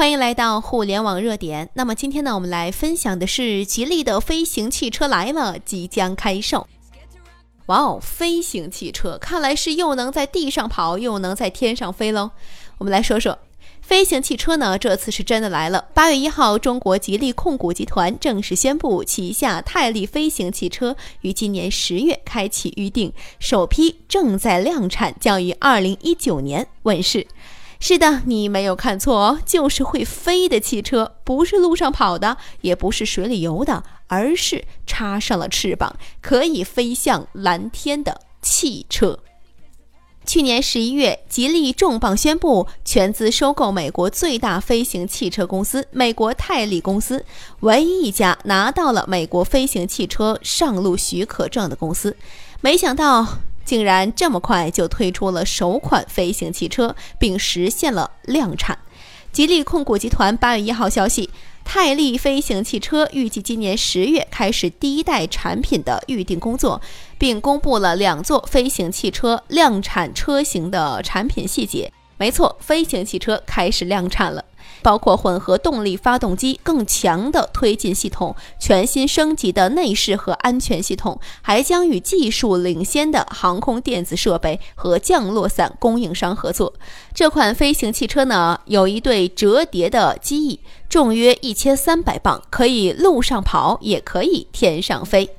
欢迎来到互联网热点。那么今天呢，我们来分享的是吉利的飞行汽车来了，即将开售。哇哦，飞行汽车看来是又能在地上跑，又能在天上飞喽。我们来说说飞行汽车呢，这次是真的来了。八月一号，中国吉利控股集团正式宣布，旗下泰利飞行汽车于今年十月开启预定，首批正在量产，将于二零一九年问世。是的，你没有看错哦，就是会飞的汽车，不是路上跑的，也不是水里游的，而是插上了翅膀可以飞向蓝天的汽车。去年十一月，吉利重磅宣布全资收购美国最大飞行汽车公司——美国泰利公司，唯一一家拿到了美国飞行汽车上路许可证的公司。没想到。竟然这么快就推出了首款飞行汽车，并实现了量产。吉利控股集团八月一号消息，泰利飞行汽车预计今年十月开始第一代产品的预定工作，并公布了两座飞行汽车量产车型的产品细节。没错，飞行汽车开始量产了。包括混合动力发动机、更强的推进系统、全新升级的内饰和安全系统，还将与技术领先的航空电子设备和降落伞供应商合作。这款飞行汽车呢，有一对折叠的机翼，重约一千三百磅，可以路上跑，也可以天上飞。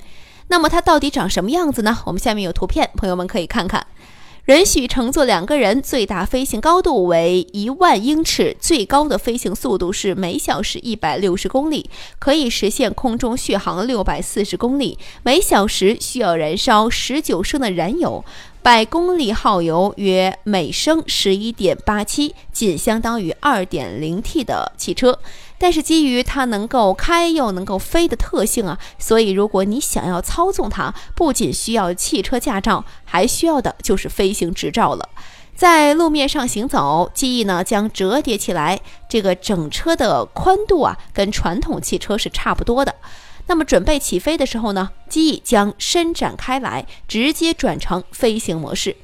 那么它到底长什么样子呢？我们下面有图片，朋友们可以看看。允许乘坐两个人，最大飞行高度为一万英尺，最高的飞行速度是每小时一百六十公里，可以实现空中续航六百四十公里，每小时需要燃烧十九升的燃油。百公里耗油约每升十一点八七，仅相当于二点零 T 的汽车。但是基于它能够开又能够飞的特性啊，所以如果你想要操纵它，不仅需要汽车驾照，还需要的就是飞行执照了。在路面上行走，机翼呢将折叠起来，这个整车的宽度啊，跟传统汽车是差不多的。那么准备起飞的时候呢，机翼将伸展开来，直接转成飞行模式。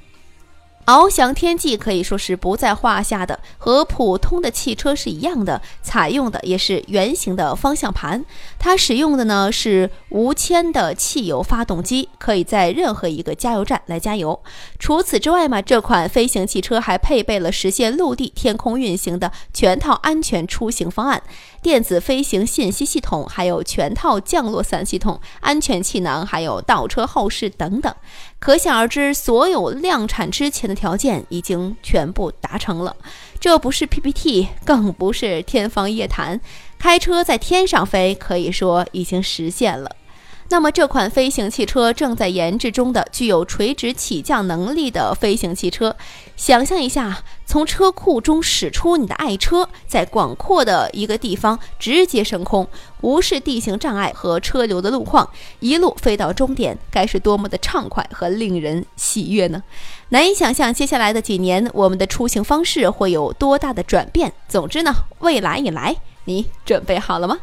翱翔天际可以说是不在话下的，和普通的汽车是一样的，采用的也是圆形的方向盘。它使用的呢是无铅的汽油发动机，可以在任何一个加油站来加油。除此之外嘛，这款飞行汽车还配备了实现陆地、天空运行的全套安全出行方案，电子飞行信息系统，还有全套降落伞系统、安全气囊，还有倒车后视等等。可想而知，所有量产之前的条件已经全部达成了。这不是 PPT，更不是天方夜谭，开车在天上飞，可以说已经实现了。那么这款飞行汽车正在研制中的具有垂直起降能力的飞行汽车，想象一下，从车库中驶出你的爱车，在广阔的一个地方直接升空，无视地形障碍和车流的路况，一路飞到终点，该是多么的畅快和令人喜悦呢？难以想象接下来的几年我们的出行方式会有多大的转变。总之呢，未来已来，你准备好了吗？